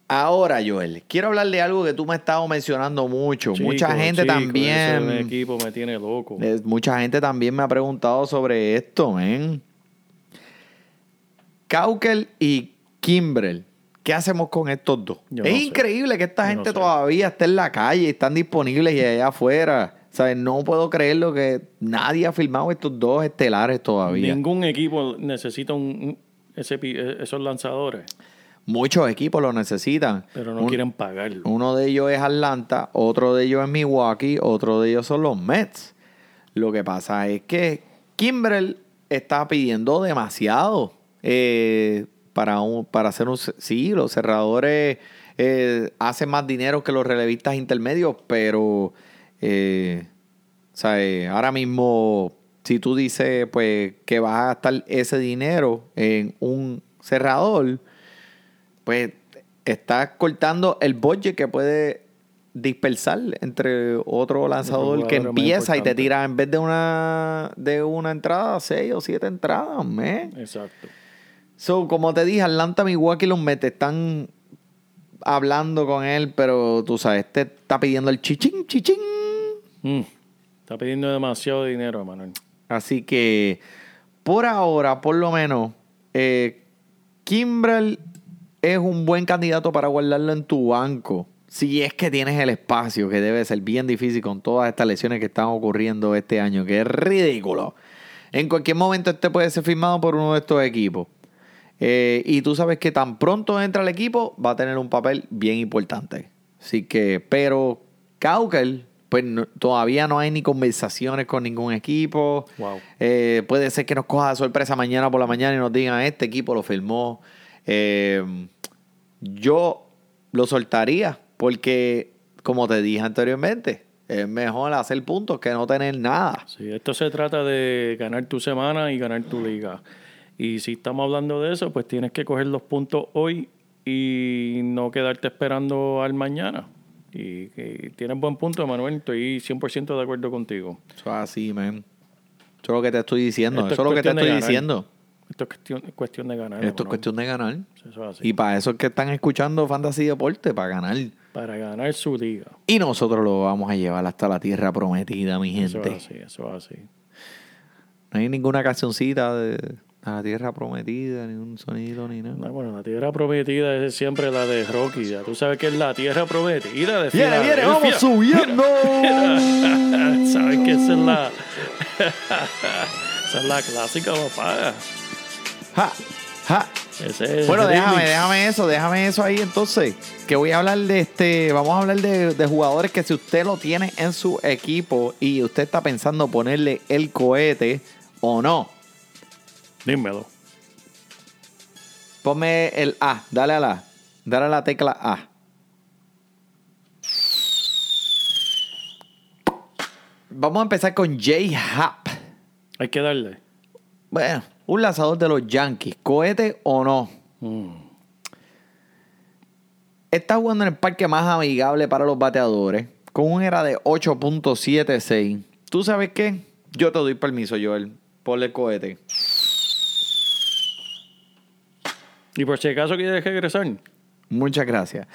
Ahora, Joel, quiero hablar de algo que tú me has estado mencionando mucho. mucha gente chico, también. Equipo me tiene loco. Eh, Mucha gente también me ha preguntado sobre esto, men. Caukel y Kimbrel. ¿Qué hacemos con estos dos? Yo es no sé. increíble que esta Yo gente no sé. todavía esté en la calle, están disponibles y allá afuera. ¿Sabes? No puedo creerlo que nadie ha firmado estos dos estelares todavía. Ningún equipo necesita un- ese, pi- esos lanzadores, Muchos equipos lo necesitan. pero no Un- quieren pagarlo. Uno de ellos es Atlanta, otro de ellos es Milwaukee, otro de ellos son los Mets. Lo que pasa es que Kimbrel está pidiendo demasiado eh, para, un, para hacer un... Sí, los cerradores eh, hacen más dinero que los relevistas intermedios, pero... eh, ¿sabes? Ahora mismo, si tú dices pues que vas a gastar ese dinero en un cerrador, pues estás cortando el budget que puede dispersar entre otro lanzador que empieza y te tira en vez de una de una entrada, seis o siete entradas, man. Exacto. So, como te dije, Atlanta, Milwaukee, los Mets están hablando con él, pero tú sabes, este está pidiendo el chichín, chichín. Mm. Está pidiendo demasiado dinero, Emanuel. Así que, por ahora, por lo menos, eh, Kimbrel es un buen candidato para guardarlo en tu banco. Si es que tienes el espacio, que debe ser bien difícil con todas estas lesiones que están ocurriendo este año, que es ridículo. En cualquier momento este puede ser firmado por uno de estos equipos. Eh, y tú sabes que tan pronto entra al equipo, va a tener un papel bien importante. Así que, pero Caukel, pues no- todavía no hay ni conversaciones con ningún equipo. Wow. Eh, puede ser que nos coja de sorpresa mañana por la mañana y nos digan, este equipo lo firmó. Eh, yo lo soltaría porque, como te dije anteriormente, es mejor hacer puntos que no tener nada. Sí, esto se trata de ganar tu semana y ganar tu liga. Y si estamos hablando de eso, pues tienes que coger los puntos hoy y no quedarte esperando al mañana. Y, que tienes buen punto, Manuel. Estoy 100% de acuerdo contigo. Eso es así, man. Eso es lo que te estoy diciendo. Esto Eso es lo que te estoy ganar. diciendo. Esto es cuestión, es cuestión de ganar. Esto es cuestión de ganar. Eso es así. Y para eso es que están escuchando Fantasy Deporte, para ganar. Para ganar su liga. Y nosotros lo vamos a llevar hasta la tierra prometida, mi Eso gente. es así, eso es así. No hay ninguna cancioncita de a la tierra prometida, ni un sonido, ni nada. No, bueno, la tierra prometida es siempre la de Rocky. Ya tú sabes que es la tierra prometida de Viene, viene, vamos subiendo. sabes que esa es la. esa es la clásica, papá. Ja, ja. Ese es Bueno, déjame, remix. déjame eso, déjame eso ahí entonces. Que voy a hablar de este, vamos a hablar de, de jugadores que si usted lo tiene en su equipo y usted está pensando ponerle el cohete o no, Dímelo. ponme el A, dale a la, dale a la tecla A. Vamos a empezar con J. Happ. Hay que darle. Bueno, un lanzador de los Yankees, cohete o no. Mm. Está jugando en el parque más amigable para los bateadores, con un era de 8.76. ¿Tú sabes qué? Yo te doy permiso, Joel. Ponle el cohete. Y por si acaso quieres regresar. Muchas gracias.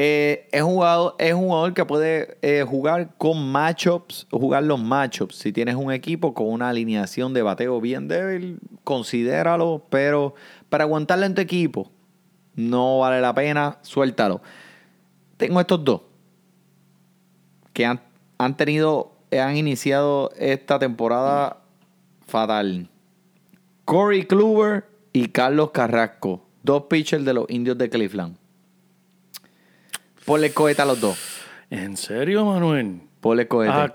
Eh, es, un jugador, es un jugador que puede eh, jugar con matchups, jugar los matchups. Si tienes un equipo con una alineación de bateo bien débil, considéralo, pero para aguantarlo en tu equipo, no vale la pena, suéltalo. Tengo estos dos que han, han tenido, han iniciado esta temporada fatal. Corey Kluber y Carlos Carrasco, dos pitchers de los indios de Cleveland. Ponle cohete a los dos. ¿En serio, Manuel? Ponle cohete. Ah,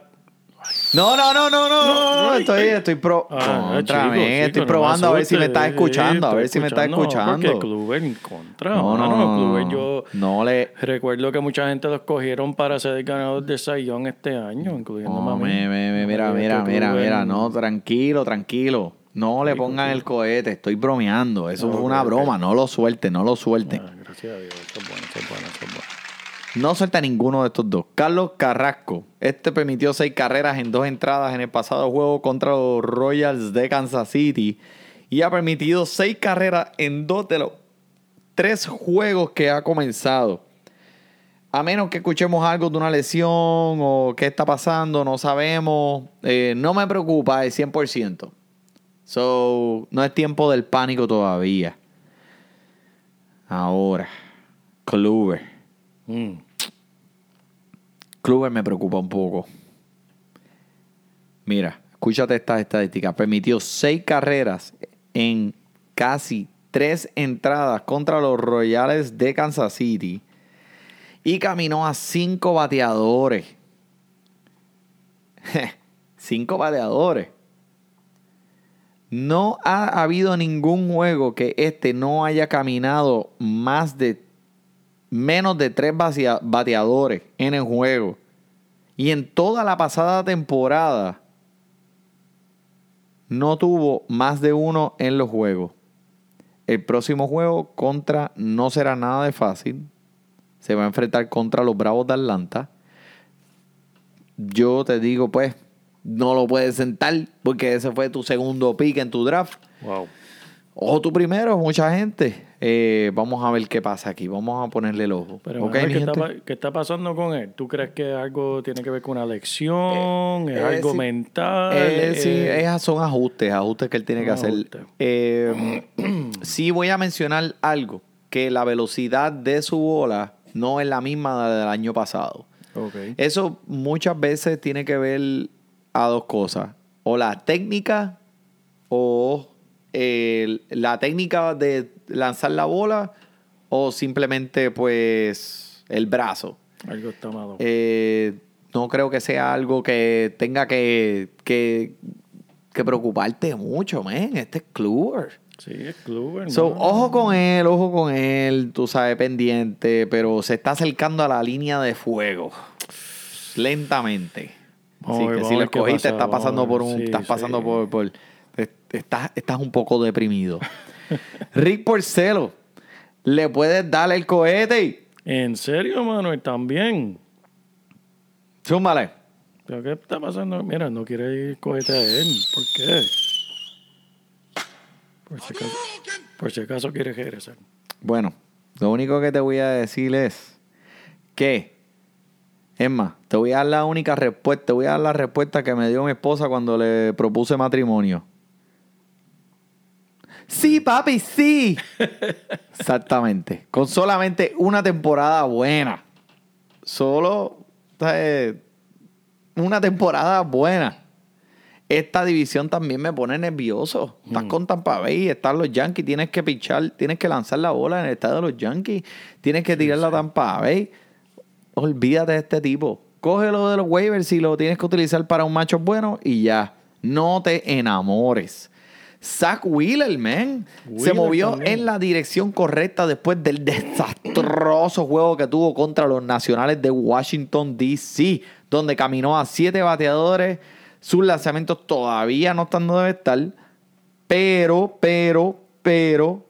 no, no, no, no, no, estoy, estoy pro. ah, contra chico, mí, chico, estoy no probando a ver si me asustes. está escuchando, a ver si me está estoy escuchando. Porque Kluber en contra. No, no, no, Kluber, no. yo No le. recuerdo que mucha gente los cogieron para ser el ganador de Sayón este año, incluyendo No, a mí. me, me, me, mira, mira, mira, mira, no, tranquilo, tranquilo. No le pongan el cohete, estoy bromeando. Eso fue una broma, no lo suelten, no lo suelten. Ah, gracias a Dios. Eso es bueno, eso es bueno, eso es bueno. No suelta ninguno de estos dos. Carlos Carrasco. Este permitió seis carreras en dos entradas en el pasado juego contra los Royals de Kansas City. Y ha permitido seis carreras en dos de los tres juegos que ha comenzado. A menos que escuchemos algo de una lesión o qué está pasando, no sabemos. Eh, no me preocupa el 100%. So, no es tiempo del pánico todavía. Ahora, Kluber. Mm. Kluber me preocupa un poco. Mira, escúchate estas estadísticas. Permitió seis carreras en casi tres entradas contra los Royales de Kansas City. Y caminó a cinco bateadores. cinco bateadores. No ha habido ningún juego que este no haya caminado más de menos de tres batea- bateadores en el juego. Y en toda la pasada temporada no tuvo más de uno en los juegos. El próximo juego contra no será nada de fácil. Se va a enfrentar contra los Bravos de Atlanta. Yo te digo, pues, no lo puedes sentar porque ese fue tu segundo pick en tu draft. Wow. Ojo tú primero, mucha gente. Eh, vamos a ver qué pasa aquí. Vamos a ponerle el ojo. Pero ¿qué, está, qué pasando con él? ¿Tú crees que algo tiene que ver con una lección? ¿Es eh, algo sí. mental? Eh, sí, Eh, esas son ajustes, ajustes que él tiene que hacer. Eh, sí voy a mencionar algo, que la velocidad de su bola no es la misma del año pasado. Eso muchas veces tiene que ver a dos cosas. O la técnica o la técnica de lanzar la bola o simplemente pues el brazo. Algo está malo. Eh, no creo que sea algo que tenga que, que, que preocuparte mucho, men. Este es Kluber. sí, es Kluber. So, ojo con él, ojo con él, tú sabes, pendiente, pero se está acercando a la línea de fuego. Lentamente. Así que si lo escogiste, estás pasando por un. Sí, estás sí. pasando por. por- estás, estás un poco deprimido. Rick Porcelo, ¿le puedes dar el cohete? ¿En serio, Manuel? También. Súmale. ¿Pero qué está pasando? Mira, no quiere ir cohete a él. ¿Por qué? Por si acaso, por si acaso quiere regresar. Bueno, lo único que te voy a decir es que Es más, te voy a dar la única respuesta. Te voy a dar la respuesta que me dio mi esposa cuando le propuse matrimonio. Sí, papi, sí. Exactamente. Con solamente una temporada buena. Solo eh, una temporada buena. Esta división también me pone nervioso. Estás con Tampa Bay, están los Yankees, tienes que pichar, tienes que lanzar la bola en el estadio de los Yankees, tienes que tirar la Tampa Bay. Olvídate de este tipo. Cógelo de los waivers si lo tienes que utilizar para un macho bueno y ya. No te enamores. Zach Wheeler, man. se movió también. en la dirección correcta después del desastroso juego que tuvo contra los Nacionales de Washington, D.C., donde caminó a siete bateadores. Sus lanzamientos todavía no están donde debe estar. Pero, pero, pero,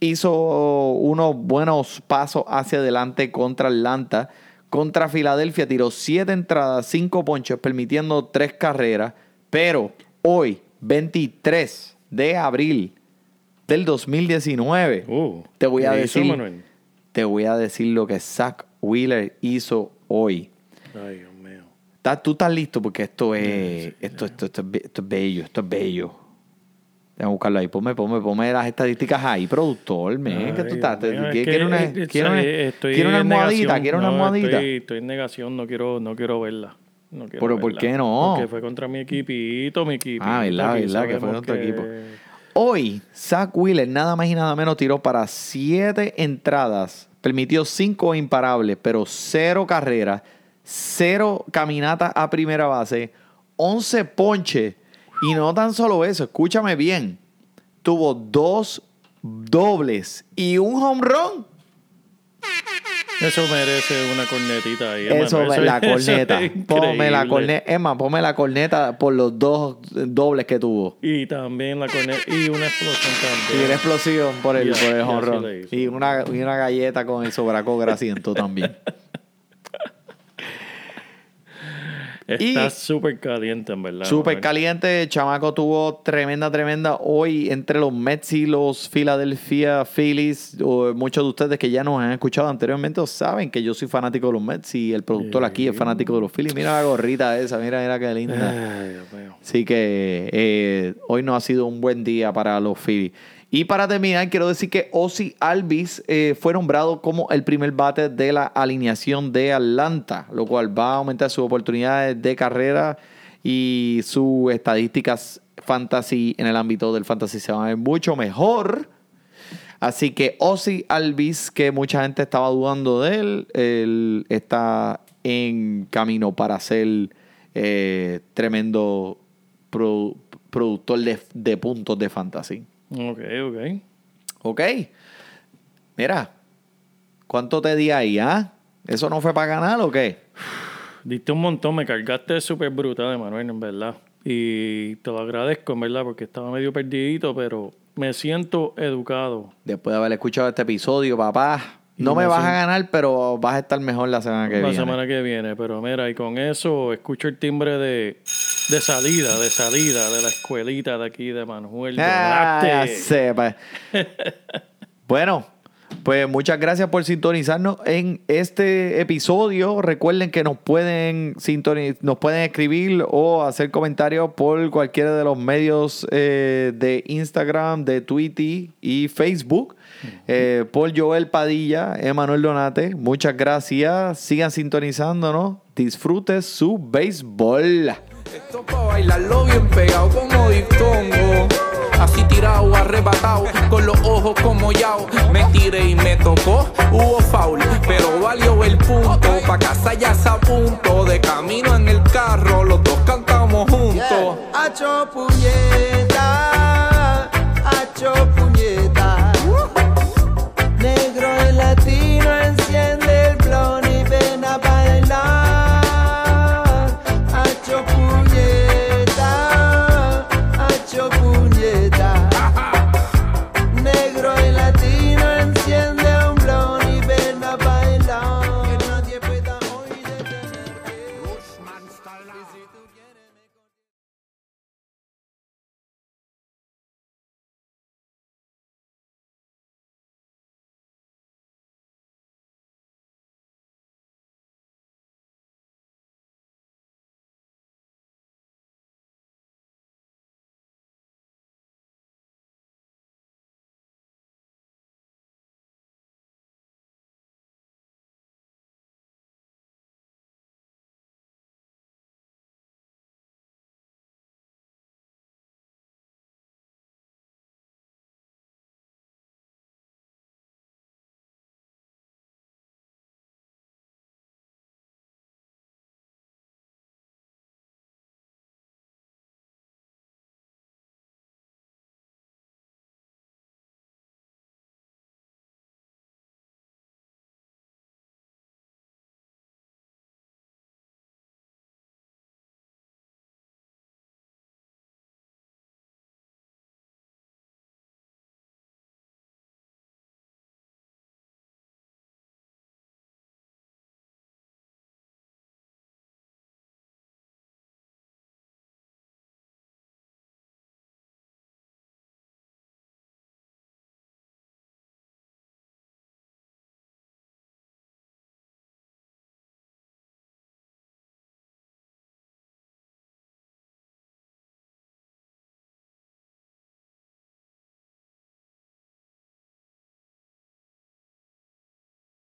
hizo unos buenos pasos hacia adelante contra Atlanta. Contra Filadelfia tiró siete entradas, cinco ponches, permitiendo tres carreras. Pero hoy, 23 de abril del 2019, Uh, te voy a ¿qué hizo, decir, te voy a decir lo que Zach Wheeler hizo hoy. Ay, Dios mío. ¿Estás- ¿Tú estás listo? Porque esto es, esto, esto, esto es bello, esto es bello. Déjame buscarlo ahí. Ponme, ponme, ponme las estadísticas ahí, productor. men, que tú estás. Dios mío, es ¿Quieres que, una, almohadita? ¿Quiere una almohadita? Estoy, estoy en negación, no quiero, no quiero verla. No quiero Pero, ¿por qué no? Porque fue contra mi equipito, mi equipito. Ah, verdad, verdad, que fue contra que- equipo. Hoy, Zach Wheeler nada más y nada menos tiró para siete entradas, permitió cinco imparables, pero cero carreras, cero caminatas a primera base, 11 ponches. Y no tan solo eso, escúchame bien, tuvo dos dobles y un home run. Eso merece una cornetita ahí. Eso, la eso corneta. es Ponme la corneta. Emma, ponme la corneta por los dos dobles que tuvo. Y también la corneta. Y una explosión Y también. una explosión por el, Y por el. Y una, y una galleta con el sobraco grasiento también. Está súper caliente, en verdad. Súper caliente. El chamaco tuvo tremenda, tremenda. Hoy entre los Mets y los Philadelphia Phillies, o muchos de ustedes que ya nos han escuchado anteriormente saben que yo soy fanático de los Mets y el productor aquí es fanático de los Phillies. Mira la gorrita esa, mira, mira qué linda. Ay, Dios mío. Así que eh, hoy no ha sido un buen día para los Phillies. Y para terminar, quiero decir que Ozzy Alvis eh, fue nombrado como el primer bate de la alineación de Atlanta, lo cual va a aumentar sus oportunidades de carrera y sus estadísticas fantasy en el ámbito del fantasy se van a ver mucho mejor. Así que Ozzy Alvis, que mucha gente estaba dudando de él, él está en camino para ser eh, tremendo produ- productor de puntos de fantasy. Ok, ok. Ok. Mira, ¿cuánto te di ahí, ah? ¿Eso no fue para ganar o qué? Diste un montón, me cargaste súper brutal, Emanuel, en verdad. Y te lo agradezco, en verdad, porque estaba medio perdidito, pero me siento educado. Después de haber escuchado este episodio, papá, no me vas a ganar, pero vas a estar mejor la semana que la viene. semana que viene. Pero mira, y con eso escucho el timbre de, de salida, de salida de la escuelita de aquí de Manuel. Ah, ya Donate. sé, pa. bueno, pues muchas gracias por sintonizarnos en este episodio. Recuerden que nos pueden nos pueden escribir o hacer comentarios por cualquiera de los medios eh, de Instagram, de Twitter y Facebook. Eh, por Joel Padilla, Emanuel Donate, muchas gracias. Sigan sintonizándonos. Disfrute su béisbol. Esto pa' bailarlo bien pegado como diftongo. Así tirado, arrebatado, con los ojos como yao. Me tiré y me tocó, hubo foul, pero valió el punto. Pa' casa ya se a punto, de camino en el carro, los dos cantamos juntos. Hacho puñet.